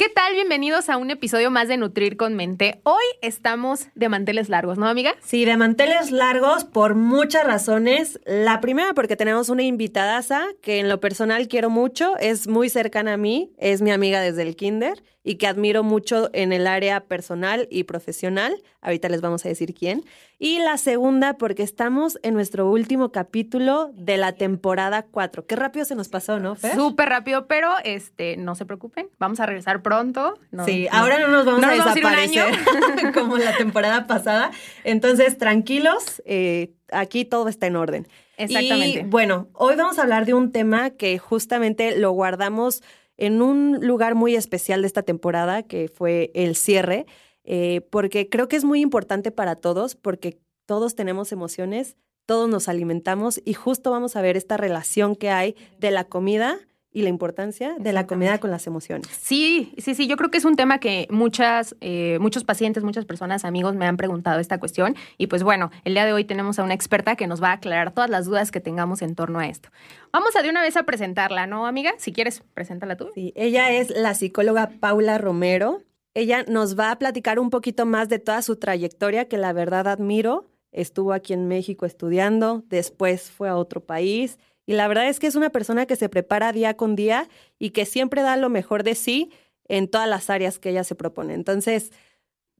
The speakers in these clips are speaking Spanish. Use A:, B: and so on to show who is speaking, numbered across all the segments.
A: ¿Qué tal? Bienvenidos a un episodio más de Nutrir con Mente. Hoy estamos de manteles largos, ¿no, amiga?
B: Sí, de manteles largos por muchas razones. La primera porque tenemos una invitadaza que en lo personal quiero mucho, es muy cercana a mí, es mi amiga desde el kinder y que admiro mucho en el área personal y profesional. Ahorita les vamos a decir quién. Y la segunda, porque estamos en nuestro último capítulo de la temporada 4. Qué rápido se nos pasó, ¿no, Fer?
A: Súper rápido, pero este, no se preocupen, vamos a regresar pronto. No,
B: sí, ahora no nos vamos
A: no
B: a
A: nos vamos a ir un
B: desaparecer como la temporada pasada. Entonces, tranquilos, eh, aquí todo está en orden.
A: Exactamente.
B: Y bueno, hoy vamos a hablar de un tema que justamente lo guardamos en un lugar muy especial de esta temporada, que fue el cierre, eh, porque creo que es muy importante para todos, porque todos tenemos emociones, todos nos alimentamos y justo vamos a ver esta relación que hay de la comida y la importancia de la comida con las emociones.
A: Sí, sí, sí, yo creo que es un tema que muchas, eh, muchos pacientes, muchas personas, amigos me han preguntado esta cuestión y pues bueno, el día de hoy tenemos a una experta que nos va a aclarar todas las dudas que tengamos en torno a esto. Vamos a de una vez a presentarla, ¿no, amiga? Si quieres, preséntala tú.
B: Sí, ella es la psicóloga Paula Romero. Ella nos va a platicar un poquito más de toda su trayectoria, que la verdad admiro. Estuvo aquí en México estudiando, después fue a otro país y la verdad es que es una persona que se prepara día con día y que siempre da lo mejor de sí en todas las áreas que ella se propone. Entonces,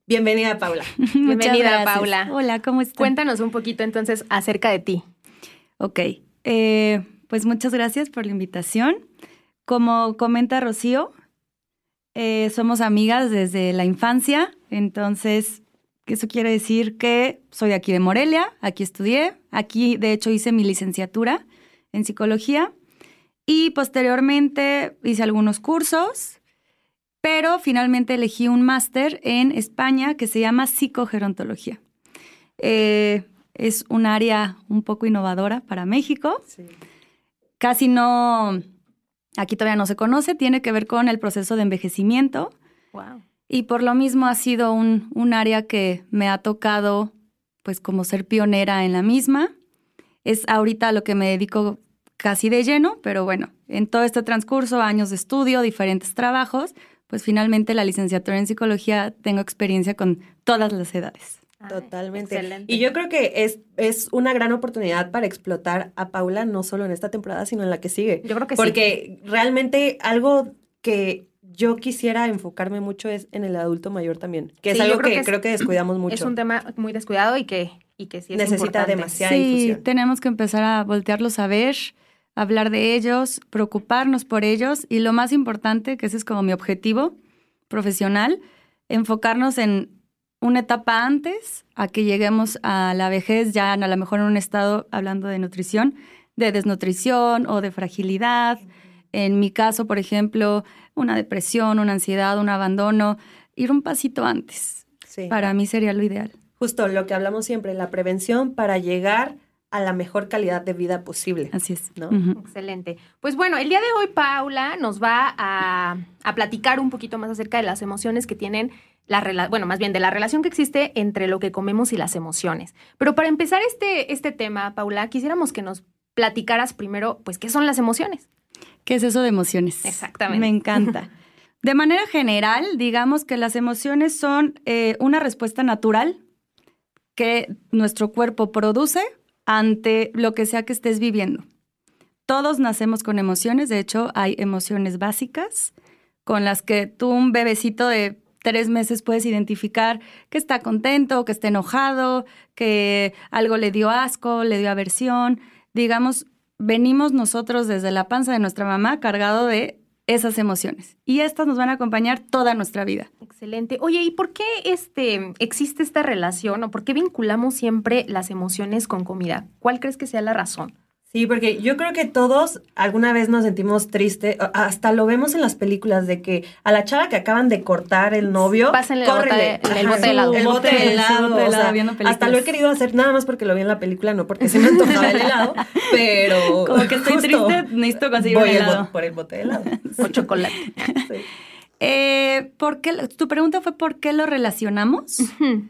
B: bienvenida, Paula.
A: Bienvenida, Paula.
C: Hola, ¿cómo estás?
A: Cuéntanos un poquito entonces acerca de ti.
C: Ok, eh, pues muchas gracias por la invitación. Como comenta Rocío, eh, somos amigas desde la infancia, entonces eso quiere decir que soy de aquí de Morelia, aquí estudié, aquí de hecho hice mi licenciatura en psicología y posteriormente hice algunos cursos, pero finalmente elegí un máster en España que se llama psicogerontología. Eh, es un área un poco innovadora para México.
B: Sí.
C: Casi no, aquí todavía no se conoce, tiene que ver con el proceso de envejecimiento.
A: Wow.
C: Y por lo mismo ha sido un, un área que me ha tocado, pues como ser pionera en la misma es ahorita a lo que me dedico casi de lleno, pero bueno, en todo este transcurso, años de estudio, diferentes trabajos, pues finalmente la licenciatura en psicología tengo experiencia con todas las edades.
B: Totalmente.
A: excelente.
B: Y yo creo que es, es una gran oportunidad para explotar a Paula, no solo en esta temporada, sino en la que sigue.
A: Yo creo que sí.
B: Porque realmente algo que yo quisiera enfocarme mucho es en el adulto mayor también, que es
A: Sí,
B: algo
A: creo
B: que,
A: que es-
B: creo que descuidamos mucho.
A: Es un tema muy descuidado y que, y que sí es
B: Necesita
A: importante.
B: demasiada
C: sí,
B: difusión.
C: tenemos que empezar a voltearlos a ver, hablar de ellos, preocuparnos por ellos y lo más importante, que ese es como mi objetivo profesional, enfocarnos en una etapa antes a que lleguemos a la vejez, ya a lo mejor en un estado, hablando de nutrición, de desnutrición o de fragilidad. En mi caso, por ejemplo, una depresión, una ansiedad, un abandono, ir un pasito antes.
B: Sí.
C: Para mí sería lo ideal.
B: Justo lo que hablamos siempre, la prevención para llegar a la mejor calidad de vida posible.
C: Así es.
B: ¿No?
A: Excelente. Pues bueno, el día de hoy Paula nos va a, a platicar un poquito más acerca de las emociones que tienen la rela- bueno, más bien de la relación que existe entre lo que comemos y las emociones. Pero para empezar este, este tema, Paula, quisiéramos que nos platicaras primero, pues, ¿qué son las emociones?
C: ¿Qué es eso de emociones?
A: Exactamente.
C: Me encanta. De manera general, digamos que las emociones son eh, una respuesta natural que nuestro cuerpo produce ante lo que sea que estés viviendo. Todos nacemos con emociones, de hecho hay emociones básicas con las que tú, un bebecito de tres meses, puedes identificar que está contento, que está enojado, que algo le dio asco, le dio aversión. Digamos, venimos nosotros desde la panza de nuestra mamá cargado de esas emociones y estas nos van a acompañar toda nuestra vida.
A: Excelente. Oye, ¿y por qué este, existe esta relación o por qué vinculamos siempre las emociones con comida? ¿Cuál crees que sea la razón?
B: Sí, porque yo creo que todos alguna vez nos sentimos tristes, hasta lo vemos en las películas de que a la chava que acaban de cortar el novio,
A: Pásenle
B: córrele,
A: el bote de- el bote de helado.
B: El bote de helado, o sea, hasta lo he querido hacer nada más porque lo vi en la película, no porque se me antojaba el helado, pero
C: Como que estoy
B: justo
C: triste, necesito conseguir
B: voy
C: un
B: el
C: helado.
B: por el bote de helado.
A: O chocolate.
B: Sí.
C: Eh, ¿por qué tu pregunta fue ¿por qué lo relacionamos?
A: Ujú.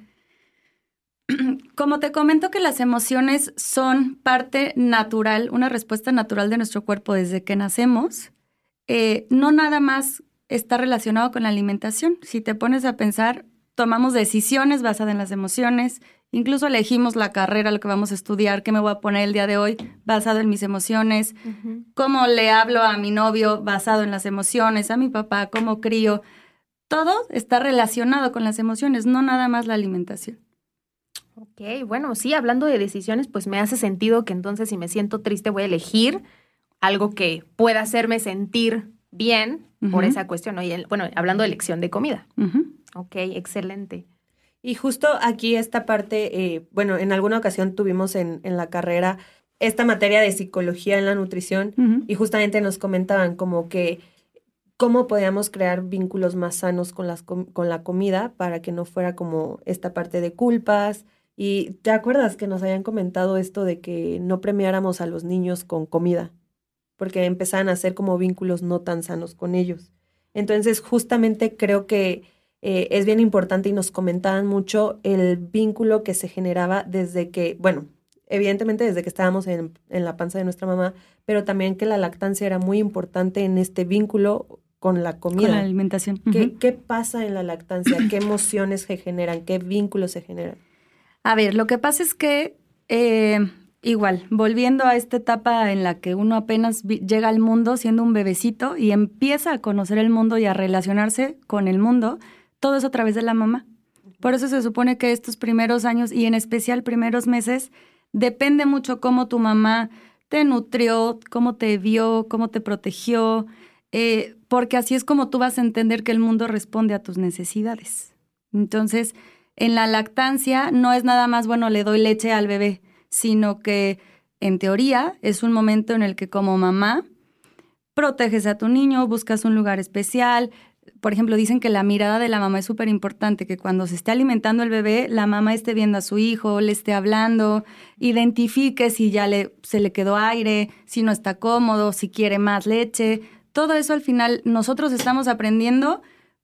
C: Como te comento que las emociones son parte natural, una respuesta natural de nuestro cuerpo desde que nacemos, eh, no nada más está relacionado con la alimentación. Si te pones a pensar, tomamos decisiones basadas en las emociones, incluso elegimos la carrera, lo que vamos a estudiar, qué me voy a poner el día de hoy, basado en mis emociones, cómo le hablo a mi novio basado en las emociones, a mi papá, cómo crío. Todo está relacionado con las emociones, no nada más la alimentación.
A: Ok, bueno, sí, hablando de decisiones, pues me hace sentido que entonces si me siento triste voy a elegir algo que pueda hacerme sentir bien por esa cuestión. ¿no? Y el- bueno, hablando de elección de comida.
C: Ujú.
A: Ok, excelente.
B: Y justo aquí esta parte, eh, bueno, en alguna ocasión tuvimos en, en la carrera esta materia de psicología en la nutrición y justamente nos comentaban como que cómo podíamos crear vínculos más sanos con, las, com- con la comida para que no fuera como esta parte de culpas. Y te acuerdas que nos habían comentado esto de que no premiáramos a los niños con comida, porque empezaban a hacer como vínculos no tan sanos con ellos. Entonces, justamente creo que eh, es bien importante y nos comentaban mucho el vínculo que se generaba desde que, bueno, evidentemente desde que estábamos en, en la panza de nuestra mamá, pero también que la lactancia era muy importante en este vínculo con la comida.
C: Con la alimentación.
B: ¿Qué, qué pasa en la lactancia? ¿Qué emociones se generan? ¿Qué vínculos se generan?
C: A ver, lo que pasa es que, eh, igual, volviendo a esta etapa en la que uno apenas llega al mundo siendo un bebecito y empieza a conocer el mundo y a relacionarse con el mundo, todo es a través de la mamá. Por eso se supone que estos primeros años y en especial primeros meses, depende mucho cómo tu mamá te nutrió, cómo te vio, cómo te protegió, eh, porque así es como tú vas a entender que el mundo responde a tus necesidades. Entonces, en la lactancia no es nada más, bueno, le doy leche al bebé, sino que en teoría es un momento en el que como mamá proteges a tu niño, buscas un lugar especial. Por ejemplo, dicen que la mirada de la mamá es súper importante, que cuando se esté alimentando el bebé, la mamá esté viendo a su hijo, le esté hablando, identifique si ya le, se le quedó aire, si no está cómodo, si quiere más leche. Todo eso al final nosotros estamos aprendiendo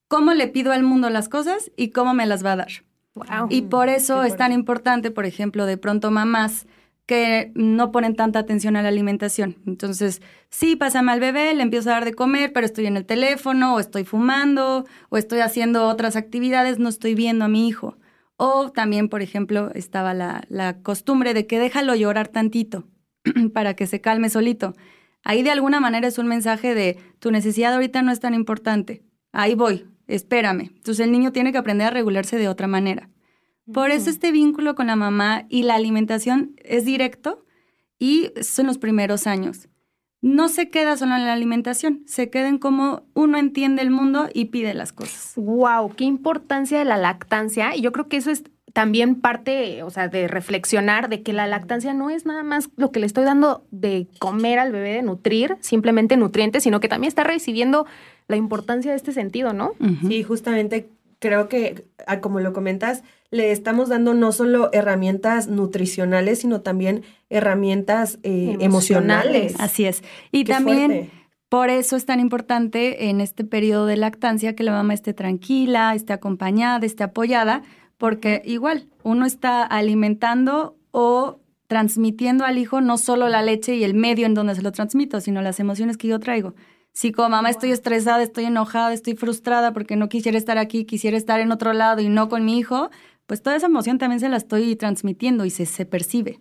C: cómo le pido al mundo las cosas y cómo me las va a dar.
A: Wow.
C: Y por eso es tan importante, por ejemplo, de pronto mamás que no ponen tanta atención a la alimentación. Entonces, sí, pásame al bebé, le empiezo a dar de comer, pero estoy en el teléfono, o estoy fumando, o estoy haciendo otras actividades, no estoy viendo a mi hijo. O también, por ejemplo, estaba la, la costumbre de que déjalo llorar tantito para que se calme solito. Ahí de alguna manera es un mensaje de tu necesidad ahorita no es tan importante. Ahí voy, espérame. Entonces el niño tiene que aprender a regularse de otra manera. Por eso este vínculo con la mamá y la alimentación es directo y son los primeros años. No se queda solo en la alimentación, se queda en cómo uno entiende el mundo y pide las cosas.
A: Wow, qué importancia de la lactancia. Y yo creo que eso es también parte, o sea, de reflexionar de que la lactancia no es nada más lo que le estoy dando de comer al bebé, de nutrir, simplemente nutrientes, sino que también está recibiendo la importancia de este sentido, ¿no?
C: Ujú.
B: Sí, justamente creo que, ah, como lo comentas, le estamos dando no solo herramientas nutricionales, sino también herramientas eh,
A: Emocionales.
B: emocionales.
C: Así es. Y
B: Qué
C: también
B: fuerte.
C: por eso es tan importante en este periodo de lactancia que la mamá esté tranquila, esté acompañada, esté apoyada, porque igual uno está alimentando o transmitiendo al hijo no solo la leche y el medio en donde se lo transmito, sino las emociones que yo traigo. Si como mamá estoy estresada, estoy enojada, estoy frustrada porque no quisiera estar aquí, quisiera estar en otro lado y no con mi hijo, pues toda esa emoción también se la estoy transmitiendo y se, se percibe.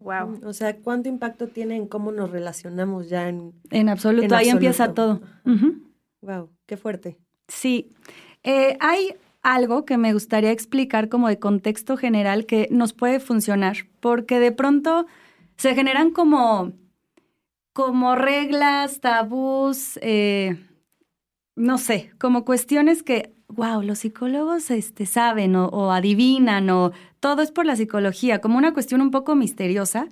A: Wow.
B: O sea, ¿cuánto impacto tiene en cómo nos relacionamos ya en...
C: En absoluto,
B: En
C: ahí empieza todo.
B: Wow, qué fuerte.
C: Sí. Eh, hay algo que me gustaría explicar como de contexto general que nos puede funcionar, porque de pronto se generan como, como reglas, tabús, eh, no sé, como cuestiones que, wow, los psicólogos este, saben o, o adivinan o todo es por la psicología, como una cuestión un poco misteriosa.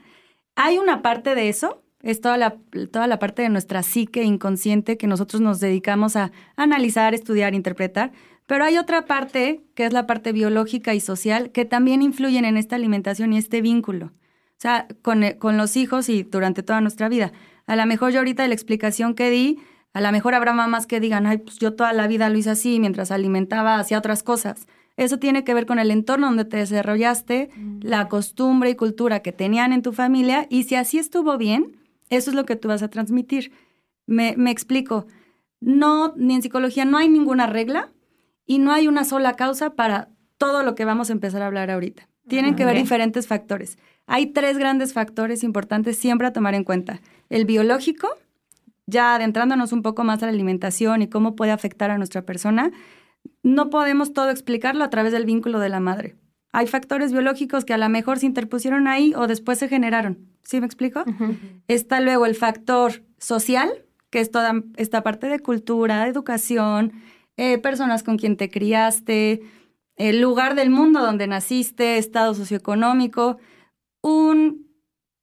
C: Hay una parte de eso, es toda la, toda la parte de nuestra psique inconsciente que nosotros nos dedicamos a analizar, estudiar, interpretar, pero hay otra parte, que es la parte biológica y social, que también influyen en esta alimentación y este vínculo. O sea, con, con los hijos y durante toda nuestra vida. A lo mejor yo ahorita de la explicación que di, a lo mejor habrá mamás que digan, ay, pues yo toda la vida lo hice así mientras alimentaba hacia otras cosas. Eso tiene que ver con el entorno donde te desarrollaste,
A: Mm.
C: la costumbre y cultura que tenían en tu familia, y si así estuvo bien, eso es lo que tú vas a transmitir. Me, me explico. No, ni en psicología no hay ninguna regla y no hay una sola causa para todo lo que vamos a empezar a hablar ahorita. Tienen que ver diferentes factores. Hay tres grandes factores importantes siempre a tomar en cuenta. El biológico, ya adentrándonos un poco más a la alimentación y cómo puede afectar a nuestra persona, no podemos todo explicarlo a través del vínculo de la madre. Hay factores biológicos que a lo mejor se interpusieron ahí o después se generaron. ¿Sí me explico? Está luego el factor social, que es toda esta parte de cultura, de educación, eh, personas con quien te criaste, el lugar del mundo donde naciste, estado socioeconómico, un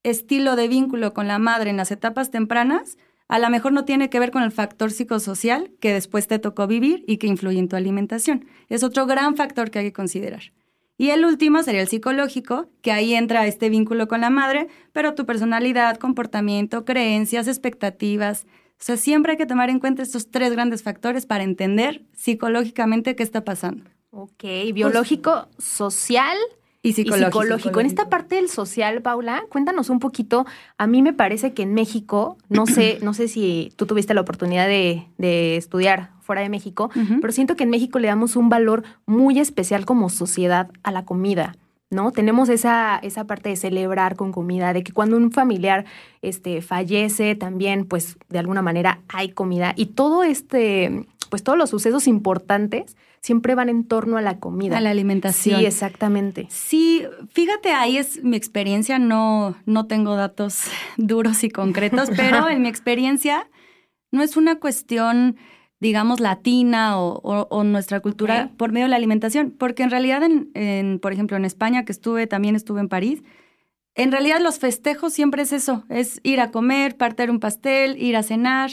C: estilo de vínculo con la madre en las etapas tempranas, a lo mejor no tiene que ver con el factor psicosocial que después te tocó vivir y que influye en tu alimentación. Es otro gran factor que hay que considerar. Y el último sería el psicológico, que ahí entra este vínculo con la madre, pero tu personalidad, comportamiento, creencias, expectativas. O sea, siempre hay que tomar en cuenta estos tres grandes factores para entender psicológicamente qué está pasando.
A: Ok, biológico, social
C: Y
A: y
C: psicológico.
A: En esta parte del social, Paula, cuéntanos un poquito. A mí me parece que en México, no sé, no sé si tú tuviste la oportunidad de, de estudiar fuera de México, pero siento que en México le damos un valor muy especial como sociedad a la comida. ¿No? Tenemos esa, esa parte de celebrar con comida, de que cuando un familiar este, fallece también, pues de alguna manera hay comida. Y todo este, pues todos los sucesos importantes siempre van en torno a la comida.
C: A la alimentación.
A: Sí, exactamente.
C: Sí, fíjate, ahí es mi experiencia, no, no tengo datos duros y concretos, pero en mi experiencia no es una cuestión, digamos, latina o, o- o nuestra cultura por medio de la alimentación, porque en realidad, en, en, por ejemplo, en España, que estuve, también estuve en París, en realidad los festejos siempre es eso, es ir a comer, partir un pastel, ir a cenar,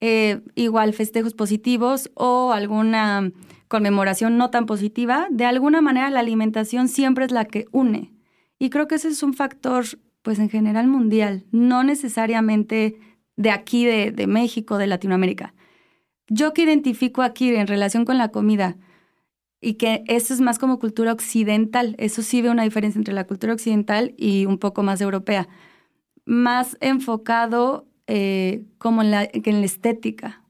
C: eh, igual festejos positivos o alguna conmemoración no tan positiva, de alguna manera la alimentación siempre es la que une. Y creo que ese es un factor, pues en general mundial, no necesariamente de aquí, de, de México, de Latinoamérica. Yo que identifico aquí en relación con la comida y que eso es más como cultura occidental, eso sí veo una diferencia entre la cultura occidental y un poco más europea, más enfocado eh, como en la, que en la estética.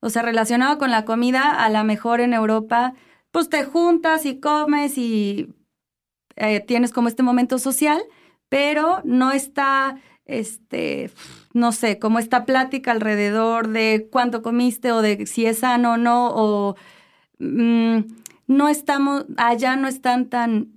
C: O sea, relacionado con la comida, a lo mejor en Europa, pues te juntas y comes y eh, tienes como este momento social, pero no está, este, no sé, como esta plática alrededor de cuánto comiste o de si es sano o no, o mm, no estamos, allá no están tan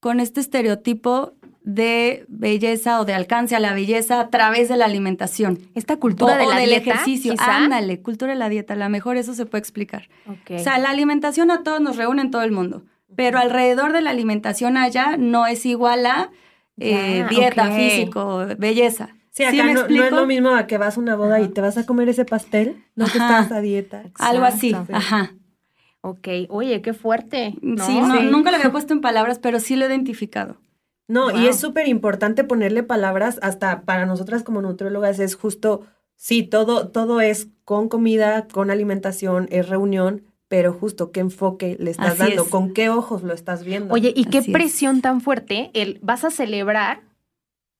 C: con este estereotipo de belleza o de alcance a la belleza a través de la alimentación.
A: Esta cultura
C: O-
A: de
C: o
A: la
C: del
A: dieta,
C: ejercicio.
A: quizá.
C: Ándale, cultura de la dieta. A lo mejor eso se puede explicar. O sea, la alimentación a todos nos reúne en todo el mundo. Pero alrededor de la alimentación allá no es igual a eh, dieta, físico, belleza.
B: Sí, acá
C: me
B: no, no es lo mismo a que vas a una boda y te vas a comer ese pastel, no que
C: Ajá.
B: estás a dieta.
C: Algo así, ajá.
A: Ok, oye, qué fuerte. ¿no?
C: Sí, no-
B: Sí.
C: nunca lo había puesto en palabras, pero sí lo he identificado.
B: No, y es súper importante ponerle palabras, hasta para nosotras como nutriólogas es justo, sí, todo, todo es con comida, con alimentación, es reunión, pero justo qué enfoque le estás
C: Así
B: dando,
C: es.
B: con qué ojos lo estás viendo.
A: Oye, y qué
C: Así es.
A: presión tan fuerte el vas a celebrar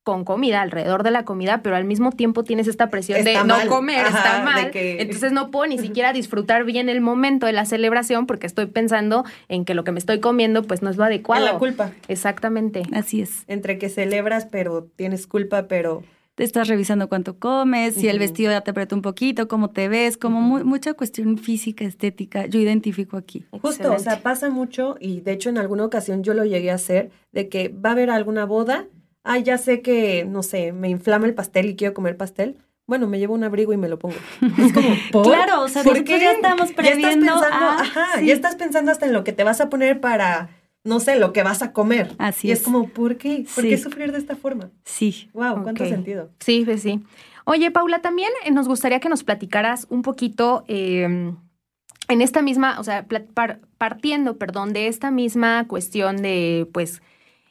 A: con comida, alrededor de la comida, pero al mismo tiempo tienes esta presión
B: Está
A: de
B: mal.
A: no comer,
B: Ajá,
A: está mal.
B: que-
A: Entonces no puedo ni siquiera disfrutar bien el momento de la celebración porque estoy pensando en que lo que me estoy comiendo pues no es lo
B: En
A: adecuado.
B: la culpa,
A: Exactamente.
C: Así es.
B: entre que celebras, pero tienes culpa, pero
C: Te estás revisando cuánto comes, si el vestido ya te apretó un poquito, cómo te ves, como mu- mucha cuestión física, estética. Yo identifico aquí.
B: Justo, o sea, pasa mucho y de hecho en alguna ocasión yo lo llegué a hacer, de que va a haber alguna boda, ay, ya sé que, no sé, me inflama el pastel y quiero comer pastel, bueno, me llevo un abrigo y me lo pongo. Es como, ¿por?
C: Claro, o sea,
B: ¿Por qué?
C: ya estamos
B: Ya estás
C: previendo
B: pensando,
C: a-
B: ajá,
C: sí.
B: ya estás pensando hasta en lo que te vas a poner para no sé, lo que vas a comer.
C: Así
B: y es.
C: es.
B: como, ¿por qué? ¿Por
C: Sí.
B: qué sufrir de esta forma?
C: Sí.
B: Wow, cuánto sentido.
A: Sí, pues sí. Oye, Paula, también eh, nos gustaría que nos platicaras un poquito eh, en esta misma, o sea, partiendo, perdón, de esta misma cuestión de, pues,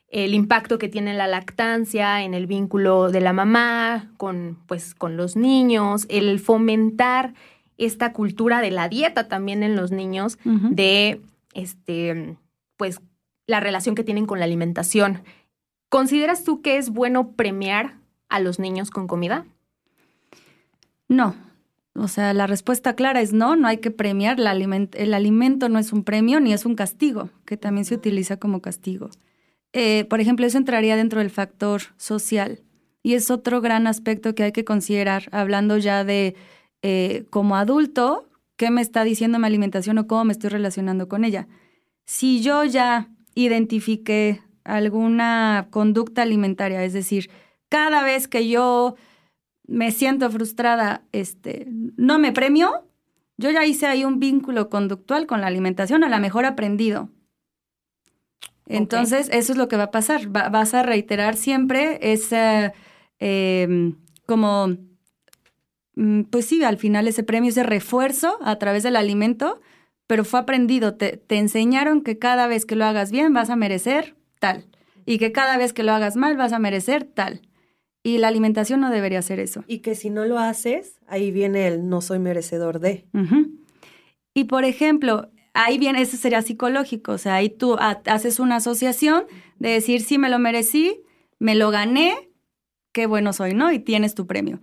A: el impacto que tiene la lactancia en el vínculo de la mamá con, pues, con los niños, el fomentar esta cultura de la dieta también en los niños, de, este, pues, la relación que tienen con la alimentación. ¿Consideras tú que es bueno premiar a los niños con comida?
C: No. O sea, la respuesta clara es no, no hay que premiar. La aliment- el alimento no es un premio ni es un castigo, que también se utiliza como castigo. Eh, por ejemplo, eso entraría dentro del factor social. Y es otro gran aspecto que hay que considerar, hablando ya de eh, como adulto, qué me está diciendo mi alimentación o cómo me estoy relacionando con ella. Si yo ya identifiqué alguna conducta alimentaria, es decir, cada vez que yo me siento frustrada, este, no me premio, yo ya hice ahí un vínculo conductual con la alimentación, a lo mejor aprendido. Entonces, eso es lo que va a pasar. Va- vas a reiterar siempre ese, eh, como, mm, pues sí, al final ese premio, ese refuerzo a través del alimento, pero fue aprendido. Te, te enseñaron que cada vez que lo hagas bien vas a merecer tal. Y que cada vez que lo hagas mal vas a merecer tal. Y la alimentación no debería ser eso.
B: Y que si no lo haces, ahí viene el no soy merecedor de.
C: Y por ejemplo, ahí viene, eso sería psicológico, o sea, ahí tú ha- haces una asociación de decir, sí, me lo merecí, me lo gané, qué bueno soy, ¿no? Y tienes tu premio.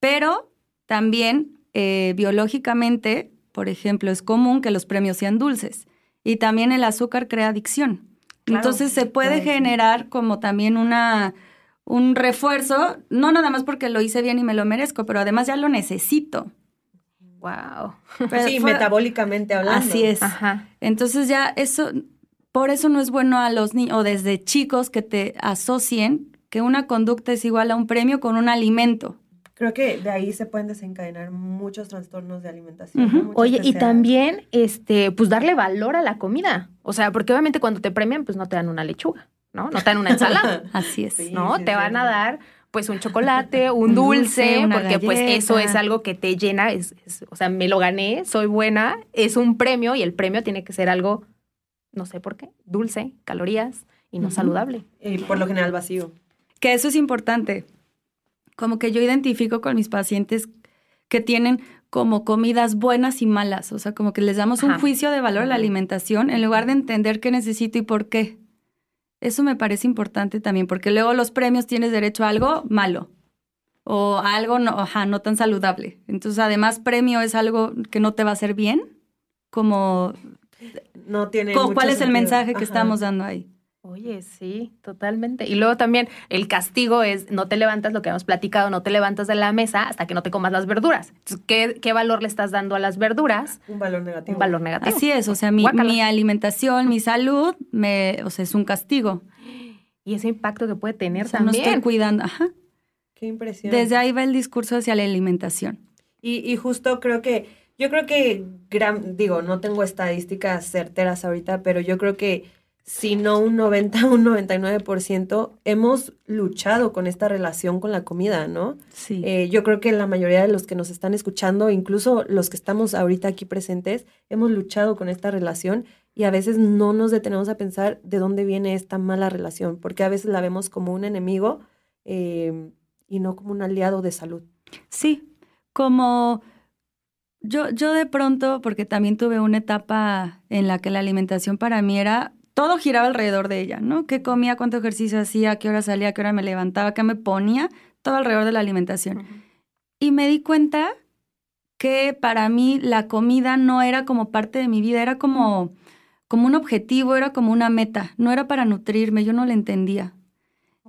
C: Pero también eh, biológicamente, por ejemplo, es común que los premios sean dulces. Y también el azúcar crea adicción.
A: Claro.
C: Entonces se puede
B: sí.
C: generar como también una, un refuerzo, no nada más porque lo hice bien y me lo merezco, pero además ya lo necesito.
A: Wow.
C: Pero
B: sí,
C: fue-
B: metabólicamente hablando.
C: Así es.
A: Ajá.
C: Entonces ya eso, por eso no es bueno a los niños, o desde chicos que te asocien que una conducta es igual a un premio con un alimento.
B: Creo que de ahí se pueden desencadenar muchos trastornos de alimentación.
A: Oye, y también, este, pues darle valor a la comida. O sea, porque obviamente cuando te premian, pues no te dan una lechuga, ¿no? No te dan una ensalada,
C: Así es.
B: Sí.
A: ¿no? te van a dar, pues, un chocolate, un
C: Un
A: dulce, porque pues eso es algo que te llena, es, es- o sea, me lo gané, soy buena, es un premio y el premio tiene que ser algo, no sé por qué, dulce, calorías y no saludable.
B: Y por lo general vacío.
C: Que eso es importante. Como que yo identifico con mis pacientes que tienen como comidas buenas y malas, o sea, como que les damos un juicio de valor a la alimentación en lugar de entender qué necesito y por qué. Eso me parece importante también, porque luego los premios tienes derecho a algo malo o a algo no, ajá, no tan saludable. Entonces, además, premio es algo que no te va a hacer bien, como,
B: No tiene.
C: como cuál es el
B: sentido.
C: mensaje que
B: Ajá.
C: estamos dando ahí.
A: Oye, sí, totalmente. Y luego también el castigo es no te levantas, lo que hemos platicado, no te levantas de la mesa hasta que no te comas las verduras. Entonces, ¿qué, qué valor le estás dando a las verduras?
B: Un valor negativo.
A: Un valor negativo.
C: Así es, o sea, mi, alimentación, mi salud, me, o sea, es un castigo.
A: Y ese impacto que puede tener
C: O sea, no estoy cuidando. Ajá.
B: Qué impresión.
C: Desde ahí va el discurso hacia la alimentación.
B: Y, y justo creo que, yo creo que, gran, digo, no tengo estadísticas certeras ahorita, pero yo creo que si no un 90, un 99%, hemos luchado con esta relación con la comida, ¿no?
C: Sí.
B: Eh, yo creo que la mayoría de los que nos están escuchando, incluso los que estamos ahorita aquí presentes, hemos luchado con esta relación y a veces no nos detenemos a pensar de dónde viene esta mala relación, porque a veces la vemos como un enemigo eh, y no como un aliado de salud.
C: Sí, como yo, yo de pronto, porque también tuve una etapa en la que la alimentación para mí era, todo giraba alrededor de ella, ¿no? ¿Qué comía, cuánto ejercicio hacía, a qué hora salía, a qué hora me levantaba, qué me ponía? Todo alrededor de la alimentación. Y me di cuenta que para mí la comida no era como parte de mi vida, era como, como un objetivo, era como una meta, no era para nutrirme, yo no la entendía.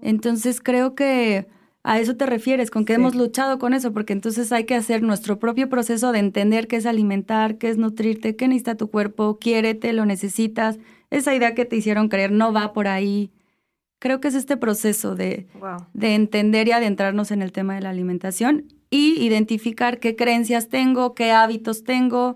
C: Entonces creo que a eso te refieres, con que
B: Sí.
C: hemos luchado con eso, porque entonces hay que hacer nuestro propio proceso de entender qué es alimentar, qué es nutrirte, qué necesita tu cuerpo, quiérete, lo necesitas. Esa idea que te hicieron creer no va por ahí. Creo que es este proceso de,
A: Wow.
C: de entender y adentrarnos en el tema de la alimentación y identificar qué creencias tengo, qué hábitos tengo,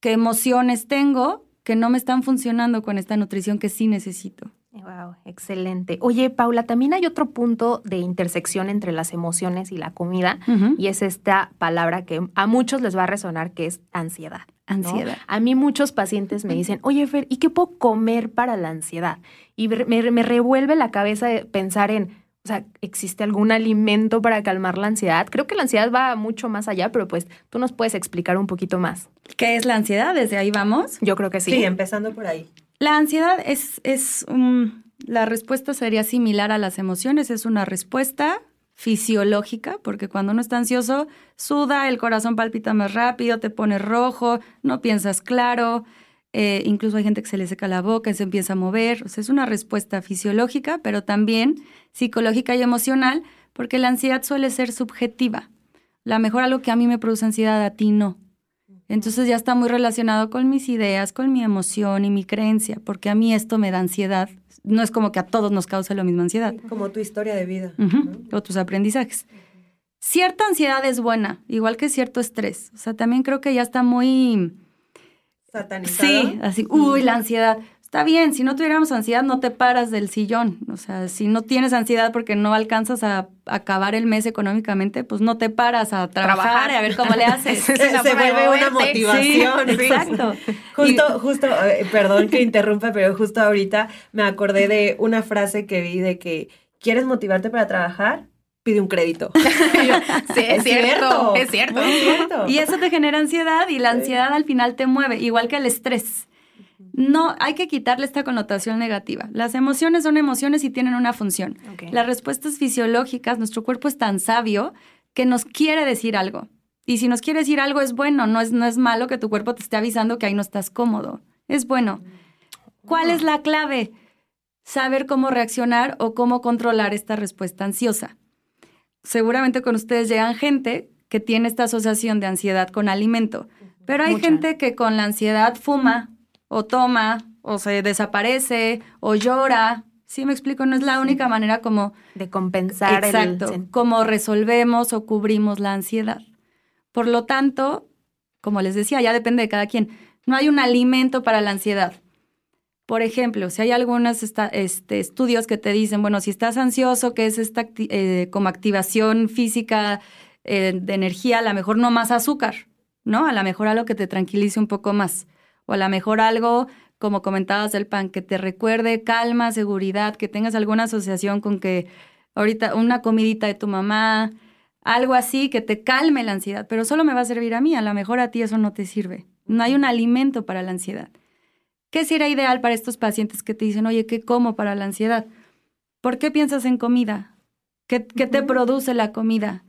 C: qué emociones tengo que no me están funcionando con esta nutrición que sí necesito.
A: Wow, excelente. Oye, Paula, también hay otro punto de intersección entre las emociones y la comida, y es esta palabra que a muchos les va a resonar, que es ansiedad. ¿No?
C: Ansiedad.
A: A mí muchos pacientes me dicen, oye, Fer, ¿y qué puedo comer para la ansiedad? Y me, me- me revuelve la cabeza de pensar en, o sea, ¿existe algún alimento para calmar la ansiedad? Creo que la ansiedad va mucho más allá, pero pues tú nos puedes explicar un poquito más.
C: ¿Qué es la ansiedad? Desde ahí vamos.
A: Yo creo que sí.
B: Sí, empezando por ahí.
C: La ansiedad es, es un- la respuesta sería similar a las emociones, es una respuesta fisiológica, porque cuando uno está ansioso, suda, el corazón palpita más rápido, te pone rojo, no piensas claro, eh, incluso hay gente que se le seca la boca se empieza a mover, o sea, es una respuesta fisiológica, pero también psicológica y emocional, porque la ansiedad suele ser subjetiva. La mejor algo que a mí me produce ansiedad, a ti no. Entonces ya está muy relacionado con mis ideas, con mi emoción y mi creencia, porque a mí esto me da ansiedad. No es como que a todos nos causa la misma ansiedad.
B: Como tu historia de vida.
C: O tus aprendizajes. Cierta ansiedad es buena, igual que cierto estrés. O sea, también creo que ya está muy...
B: Satanizado.
C: Sí, así, uy, la ansiedad. Está bien, si no tuviéramos ansiedad no te paras del sillón. O sea, si no tienes ansiedad porque no alcanzas a acabar el mes económicamente, pues no te paras a trabajar,
A: Trabajar.
C: y a ver cómo le haces.
A: Es
B: Se, vuelve una motivación.
C: Sí, exacto.
B: Justo, justo, eh, perdón que interrumpa, pero justo ahorita me acordé de una frase que vi de que ¿quieres motivarte para trabajar? Pide un crédito.
A: Sí, es, cierto, es cierto.
B: Es cierto.
C: Y eso te genera ansiedad y la ansiedad al final te mueve, igual que el estrés. No, hay que quitarle esta connotación negativa. Las emociones son emociones y tienen una función. Las respuestas fisiológicas, nuestro cuerpo es tan sabio que nos quiere decir algo. Y si nos quiere decir algo es bueno, no es, no es malo que tu cuerpo te esté avisando que ahí no estás cómodo. Es bueno. ¿Cuál es la clave? Saber cómo reaccionar o cómo controlar esta respuesta ansiosa. Seguramente con ustedes llegan gente que tiene esta asociación de ansiedad con alimento, pero hay
A: Mucha.
C: gente que con la ansiedad fuma o toma o se desaparece o llora. Sí me explico, no es la única manera como
A: De compensar
C: Exacto,
A: el...
C: cómo resolvemos o cubrimos la ansiedad. Por lo tanto, como les decía, ya depende de cada quien. No hay un alimento para la ansiedad. Por ejemplo, si hay algunos esta- este, estudios que te dicen, bueno, si estás ansioso, que es esta eh, como activación física eh, de energía, a lo mejor no más azúcar, ¿no? A lo mejor algo que te tranquilice un poco más. O a lo mejor algo, como comentabas del pan, que te recuerde calma, seguridad, que tengas alguna asociación con que ahorita una comidita de tu mamá, algo así que te calme la ansiedad, pero solo me va a servir a mí, a lo mejor a ti eso no te sirve. No hay un alimento para la ansiedad. ¿Qué sería ideal para estos pacientes que te dicen, oye, ¿qué como para la ansiedad? ¿Por qué piensas en comida? ¿Qué, qué te produce la comida?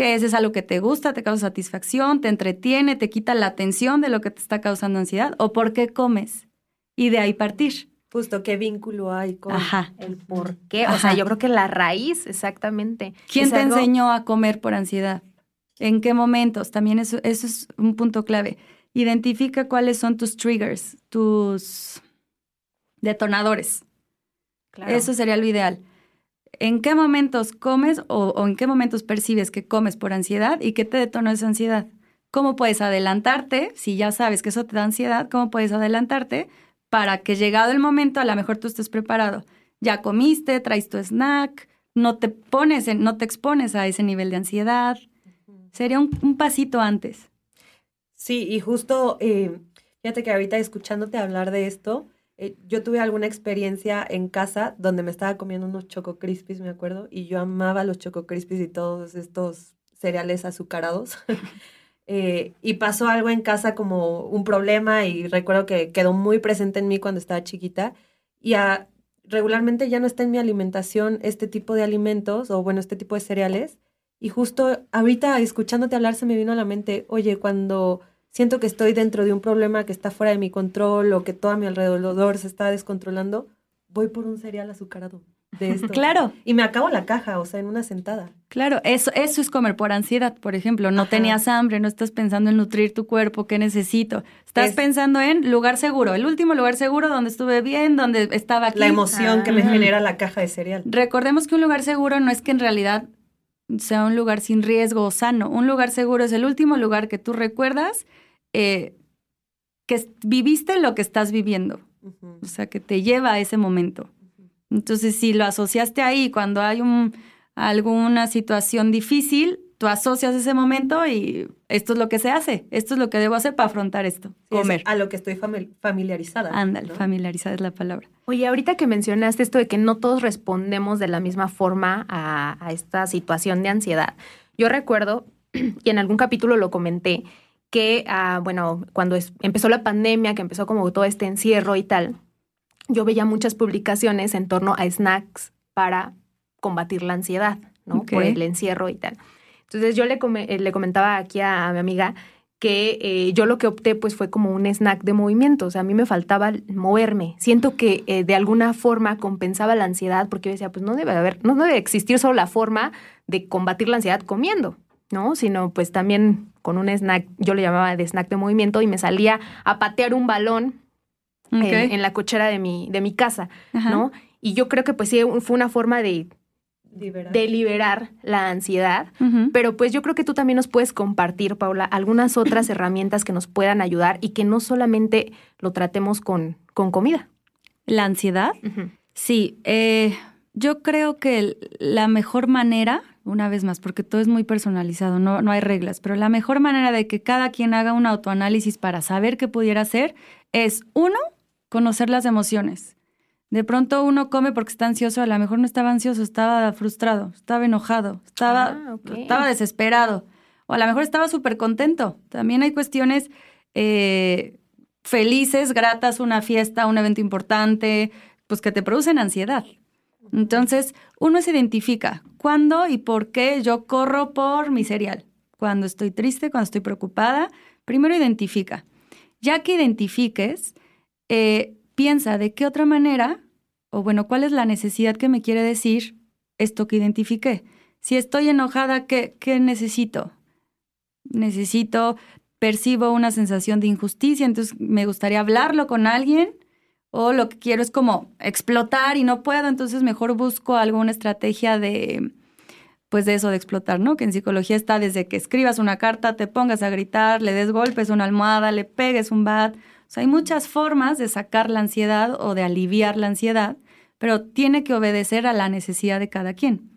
C: ¿Qué es? ¿Es algo que te gusta, te causa satisfacción, te entretiene, te quita la atención de lo que te está causando ansiedad? ¿O por qué comes? Y de ahí partir.
B: Justo, ¿qué vínculo hay con...?
C: Ajá.
A: el por qué. O sea, yo creo que la raíz, exactamente.
C: ¿Quién te
A: algo-
C: enseñó a comer por ansiedad? ¿En qué momentos? También eso, eso es un punto clave. Identifica cuáles son tus triggers, tus detonadores.
A: Claro.
C: Eso sería lo ideal. ¿En qué momentos comes o, o en qué momentos percibes que comes por ansiedad y qué te detonó esa ansiedad? ¿Cómo puedes adelantarte? Si ya sabes que eso te da ansiedad, ¿cómo puedes adelantarte para que llegado el momento a lo mejor tú estés preparado? Ya comiste, traes tu snack, no te pones, en- no te expones a ese nivel de ansiedad. Sería un, un pasito antes.
B: Sí, y justo, eh, fíjate que ahorita escuchándote hablar de esto, eh, yo tuve alguna experiencia en casa donde me estaba comiendo unos Choco Crispies, me acuerdo, y yo amaba los Choco Crispies y todos estos cereales azucarados. Eh, y pasó algo en casa como un problema y recuerdo que quedó muy presente en mí cuando estaba chiquita y a- regularmente ya no está en mi alimentación este tipo de alimentos o bueno, este tipo de cereales. Y justo ahorita escuchándote hablar se me vino a la mente, oye, cuando siento que estoy dentro de un problema que está fuera de mi control o que todo a mi alrededor se está descontrolando, voy por un cereal azucarado de esto.
C: Claro.
B: Y me acabo la caja, o sea, en una sentada.
C: Claro, eso, eso es comer por ansiedad, por ejemplo. No
B: Ajá.
C: tenías hambre, no estás pensando en nutrir tu cuerpo, ¿qué necesito? Estás
B: Es-
C: pensando en lugar seguro, el último lugar seguro donde estuve bien, donde estaba aquí.
B: La emoción que me genera la caja de cereal.
C: Recordemos que un lugar seguro no es que en realidad sea un lugar sin riesgo o sano. Un lugar seguro es el último lugar que tú recuerdas eh, que viviste lo que estás viviendo. O sea, que te lleva a ese momento. Entonces, si lo asociaste ahí cuando hay un, alguna situación difícil, tú asocias ese momento y esto es lo que se hace, esto es lo que debo hacer para afrontar esto, comer.
B: a lo que estoy familiarizada.
C: Ándale, familiarizada es la palabra.
A: Oye, ahorita que mencionaste esto de que no todos respondemos de la misma forma a, esta situación de ansiedad, yo recuerdo, y en algún capítulo lo comenté, que, ah, bueno, cuando empezó la pandemia, que empezó como todo este encierro y tal, yo veía muchas publicaciones en torno a snacks para combatir la ansiedad, ¿no? Por el encierro y tal. Entonces yo le, eh, le comentaba aquí a, mi amiga que eh, yo lo que opté pues fue como un snack de movimiento, o sea, a mí me faltaba moverme. Siento que eh, de alguna forma compensaba la ansiedad porque yo decía, pues no debe haber, no debe existir solo la forma de combatir la ansiedad comiendo, ¿no? Sino pues también con un snack, yo le llamaba de snack de movimiento y me salía a patear un balón en, la cochera de mi, de mi casa, ¿no? Y yo creo que pues sí fue una forma de de liberar la ansiedad. Pero pues yo creo que tú también nos puedes compartir, Paula, algunas otras herramientas que nos puedan ayudar y que no solamente lo tratemos con, con comida.
C: ¿La ansiedad? Sí, eh, yo creo que la mejor manera, una vez más, porque todo es muy personalizado, no, no hay reglas, pero la mejor manera de que cada quien haga un autoanálisis para saber qué pudiera hacer es, uno, conocer las emociones. De pronto uno come porque está ansioso, a lo mejor no estaba ansioso, estaba frustrado, estaba enojado, estaba, ah, estaba desesperado, o a lo mejor estaba súper contento. También hay cuestiones eh, felices, gratas, una fiesta, un evento importante, pues que te producen ansiedad. Entonces, uno se identifica cuándo y por qué yo corro por mi cereal. Cuando estoy triste, cuando estoy preocupada, primero identifica. Ya que identifiques, eh, piensa de qué otra manera, o bueno, cuál es la necesidad que me quiere decir esto que identifiqué. Si estoy enojada, ¿qué, qué necesito? Necesito, percibo una sensación de injusticia, entonces me gustaría hablarlo con alguien, o lo que quiero es como explotar y no puedo, entonces mejor busco alguna estrategia de, pues de eso de explotar, ¿no? Que en psicología está desde que escribas una carta, te pongas a gritar, le des golpes a una almohada, le pegues un bat, hay muchas formas de sacar la ansiedad o de aliviar la ansiedad, pero tiene que obedecer a la necesidad de cada quien.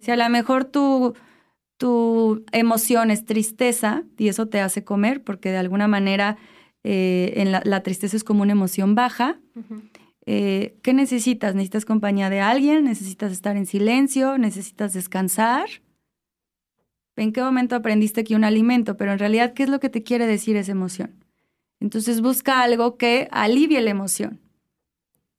C: Si a lo mejor tu, tu emoción es tristeza y eso te hace comer, porque de alguna manera eh, en la, tristeza es como una emoción baja, eh, ¿qué necesitas? ¿Necesitas compañía de alguien? ¿Necesitas estar en silencio? ¿Necesitas descansar? ¿En qué momento aprendiste que un alimento? Pero en realidad, ¿qué es lo que te quiere decir esa emoción? Entonces busca algo que alivie la emoción.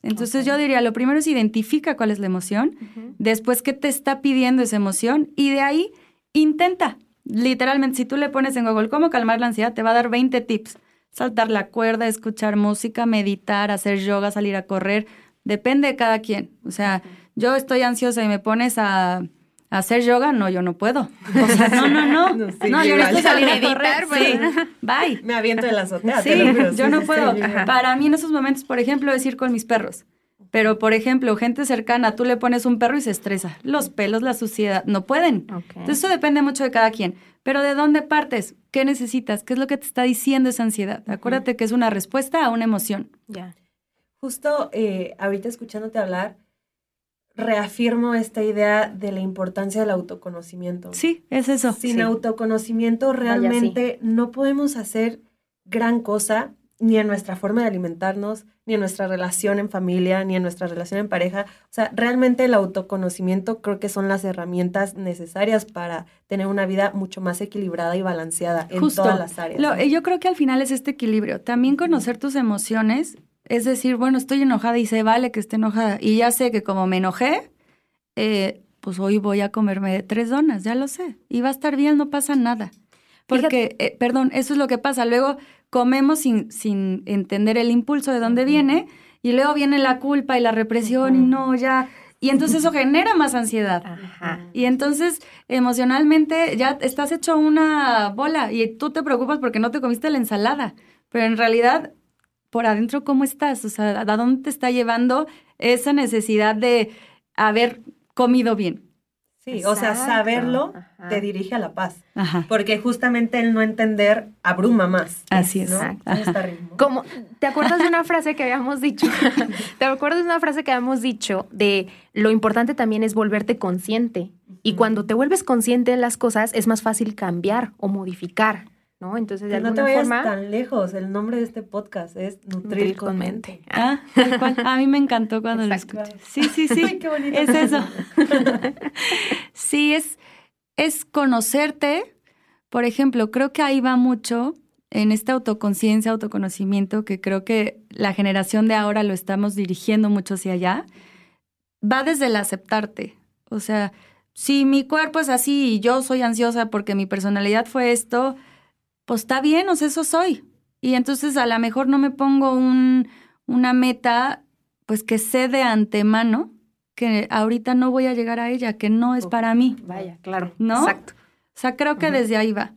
C: Entonces yo diría, lo primero es identifica cuál es la emoción, después qué te está pidiendo esa emoción y de ahí intenta. Literalmente, si tú le pones en Google cómo calmar la ansiedad, te va a dar 20 tips. Saltar la cuerda, escuchar música, meditar, hacer yoga, salir a correr. Depende de cada quien. O sea, yo estoy ansiosa y me pones a hacer yoga, no, yo no puedo. O sea, no, no, no. No, yo necesito salir a correr. Sí, bye.
B: Me aviento de la azotea.
C: Sí, yo no puedo. Para mí en esos momentos, por ejemplo, es ir con mis perros. Pero, por ejemplo, gente cercana, tú le pones un perro y se estresa. Los pelos, la suciedad, no pueden. Entonces, eso depende mucho de cada quien. Pero, ¿de dónde partes? ¿Qué necesitas? ¿Qué es lo que te está diciendo esa ansiedad? Acuérdate que es una respuesta a una emoción.
B: Ya. Justo eh, ahorita escuchándote hablar, reafirmo esta idea de la importancia del autoconocimiento.
C: Sí, es eso.
B: Sin autoconocimiento realmente no podemos hacer gran cosa ni en nuestra forma de alimentarnos, ni en nuestra relación en familia, ni en nuestra relación en pareja. O sea, realmente el autoconocimiento creo que son las herramientas necesarias para tener una vida mucho más equilibrada y balanceada en todas las áreas.
C: Yo creo que al final es este equilibrio. También conocer tus emociones es decir, bueno, estoy enojada y se vale que esté enojada. Y ya sé que como me enojé, eh, pues hoy voy a comerme tres donas, ya lo sé. Y va a estar bien, no pasa nada. Porque, eh, perdón, eso es lo que pasa. Luego comemos sin, sin entender el impulso de dónde viene y luego viene la culpa y la represión y no, ya. Y entonces eso genera más ansiedad. Y entonces emocionalmente ya estás hecho una bola y tú te preocupas porque no te comiste la ensalada. Pero en realidad por adentro cómo estás, o sea, a dónde te está llevando esa necesidad de haber comido bien.
B: Sí, o sea, saberlo
A: Ajá.
B: te dirige a la paz.
C: Ajá.
B: Porque justamente el no entender abruma más.
C: Así es.
B: ¿no?
C: Ajá.
A: Como, ¿te acuerdas de una frase que habíamos dicho? ¿Te acuerdas de una frase que habíamos dicho de lo importante también es volverte consciente? Y cuando te vuelves consciente de las cosas, es más fácil cambiar o modificar, ¿no? Entonces, de
B: Que no te vayas
A: forma,
B: tan lejos. El nombre de este podcast es Nutrir, con mente.
A: Ah,
C: Ah. A mí me encantó cuando
A: Exacto.
C: lo escuché. Sí, sí, sí.
B: Ay, qué bonito.
C: Es eso. sí, es, es conocerte. Por ejemplo, creo que ahí va mucho en esta autoconciencia, autoconocimiento, que creo que la generación de ahora lo estamos dirigiendo mucho hacia allá. Va desde el aceptarte. O sea, si mi cuerpo es así y yo soy ansiosa porque mi personalidad fue esto, pues está bien, o sea, eso soy. Y entonces a lo mejor no me pongo un, una meta, pues que sé de antemano que ahorita no voy a llegar a ella, que no es para mí.
A: vaya, claro.
C: ¿No?
A: Exacto.
C: O sea, creo que desde ahí va.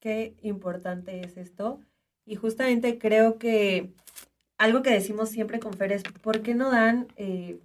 B: Qué importante es esto. Y justamente creo que algo que decimos siempre con Fer es, ¿por qué no dan eh,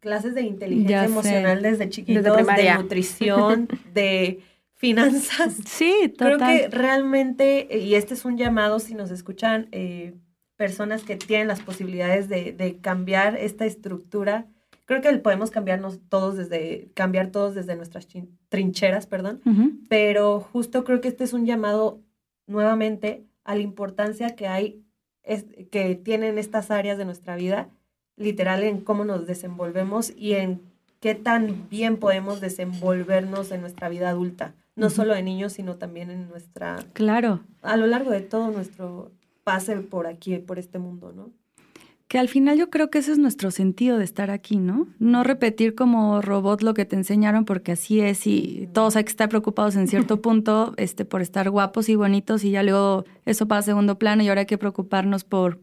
B: clases de inteligencia
C: Ya sé.
B: emocional desde chiquitos, de
A: primaria.
B: nutrición, de finanzas?
C: Sí,
B: Creo
C: total.
B: que realmente, eh, y este es un llamado si nos escuchan eh, personas que tienen las posibilidades de, de cambiar esta estructura, creo que podemos cambiarnos todos desde, cambiar todos desde nuestras trincheras, perdón, pero justo creo que este es un llamado nuevamente a la importancia que hay, es- que tienen estas áreas de nuestra vida, literal en cómo nos desenvolvemos y en qué tan bien podemos desenvolvernos en nuestra vida adulta, no solo de niños, sino también en nuestra,
C: Claro.
B: a lo largo de todo nuestro pase por aquí, por este mundo, ¿no?
C: Que al final yo creo que ese es nuestro sentido de estar aquí, ¿no? No repetir como robot lo que te enseñaron porque así es y todos hay que estar preocupados en cierto punto este, por estar guapos y bonitos y ya luego eso pasa a segundo plano y ahora hay que preocuparnos por,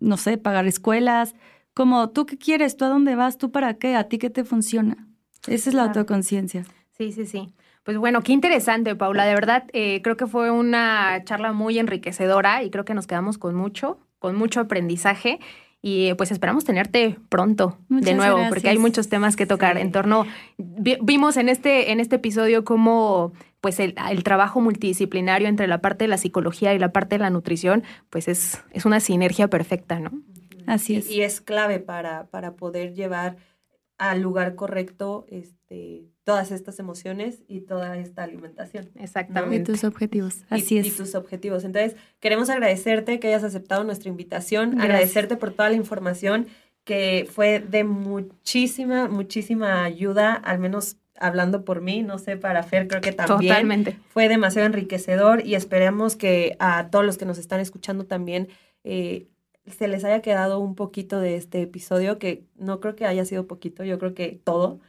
C: no sé, pagar escuelas. Como, ¿tú qué quieres? ¿Tú a dónde vas? ¿Tú para qué? ¿A ti qué te funciona? Esa es la autoconciencia.
A: Sí, sí, sí. Pues bueno, qué interesante, Paula. De verdad, eh, creo que fue una charla muy enriquecedora y creo que nos quedamos con mucho, con mucho aprendizaje. Y eh, pues esperamos tenerte pronto de nuevo, porque hay muchos temas que tocar
B: Sí.
A: en torno. vi- vimos en este, en este episodio cómo pues el, el trabajo multidisciplinario entre la parte de la psicología y la parte de la nutrición, pues es, es una sinergia perfecta, ¿no?
C: Así
B: Y-
C: es.
B: Y, es clave para, para poder llevar al lugar correcto este, todas estas emociones y toda esta alimentación.
C: Y
A: Exactamente.
C: tus objetivos.
B: y-
C: Así
B: y,
C: es.
B: tus objetivos. Entonces, queremos agradecerte que hayas aceptado nuestra invitación,
C: Gracias.
B: agradecerte por toda la información que fue de muchísima, muchísima ayuda, al menos hablando por mí, no sé, para Fer creo que también.
A: Totalmente.
B: Fue demasiado enriquecedor y esperamos que a todos los que nos están escuchando también eh, se les haya quedado un poquito de este episodio, que no creo que haya sido poquito, yo creo que todo.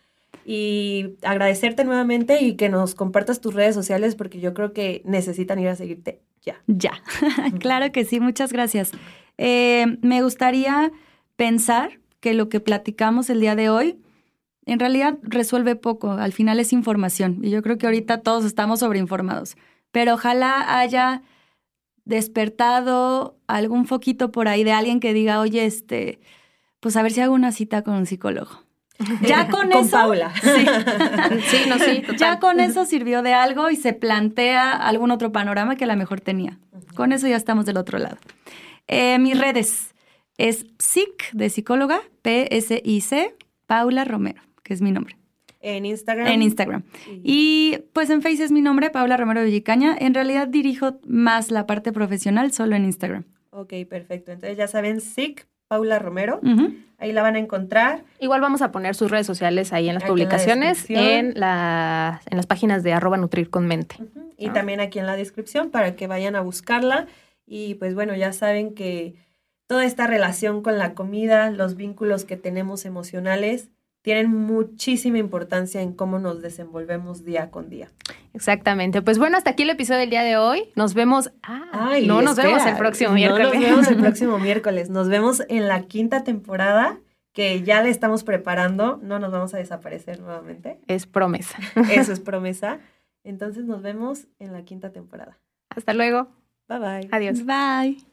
B: Y agradecerte nuevamente y que nos compartas tus redes sociales porque yo creo que necesitan ir a seguirte ya.
C: Ya, claro que sí, muchas gracias. Eh, me gustaría pensar que lo que platicamos el día de hoy en realidad resuelve poco, al final es información y yo creo que ahorita todos estamos sobreinformados, pero ojalá haya despertado algún foquito por ahí de alguien que diga, oye, este, pues a ver si hago una cita con un psicólogo. Ya con,
B: con
C: eso,
B: Paula.
A: Sí, no, sí, total.
C: ya con eso sirvió de algo y se plantea algún otro panorama que a lo mejor tenía. Con eso ya estamos del otro lado. Eh, mis redes es psic de psicóloga, P-S-I-C, Paula Romero, que es mi nombre,
B: En Instagram.
C: en Instagram. Y pues en Face es mi nombre, Paula Romero Villicaña. En realidad dirijo más la parte profesional solo en Instagram.
B: Ok, perfecto. Entonces ya saben, SIC, Paula Romero. Ahí la van a encontrar.
A: Igual vamos a poner sus redes sociales ahí en las
B: Aquí en la
A: publicaciones, en, la, en las páginas de arroba nutrir con mente.
B: Y
A: ¿no?
B: también aquí en la descripción para que vayan a buscarla. Y pues bueno, ya saben que toda esta relación con la comida, los vínculos que tenemos emocionales, tienen muchísima importancia en cómo nos desenvolvemos día con día.
A: Exactamente. Pues bueno, hasta aquí el episodio del día de hoy. Nos vemos. Ah,
B: Ay,
A: no nos vemos el próximo
B: no
A: miércoles.
B: Nos vemos el próximo miércoles. Nos vemos en la quinta temporada que ya le estamos preparando. No nos vamos a desaparecer nuevamente.
A: Es promesa.
B: Eso es promesa. Entonces nos vemos en la quinta temporada.
A: Hasta luego.
B: Bye bye.
A: Adiós.
C: Bye.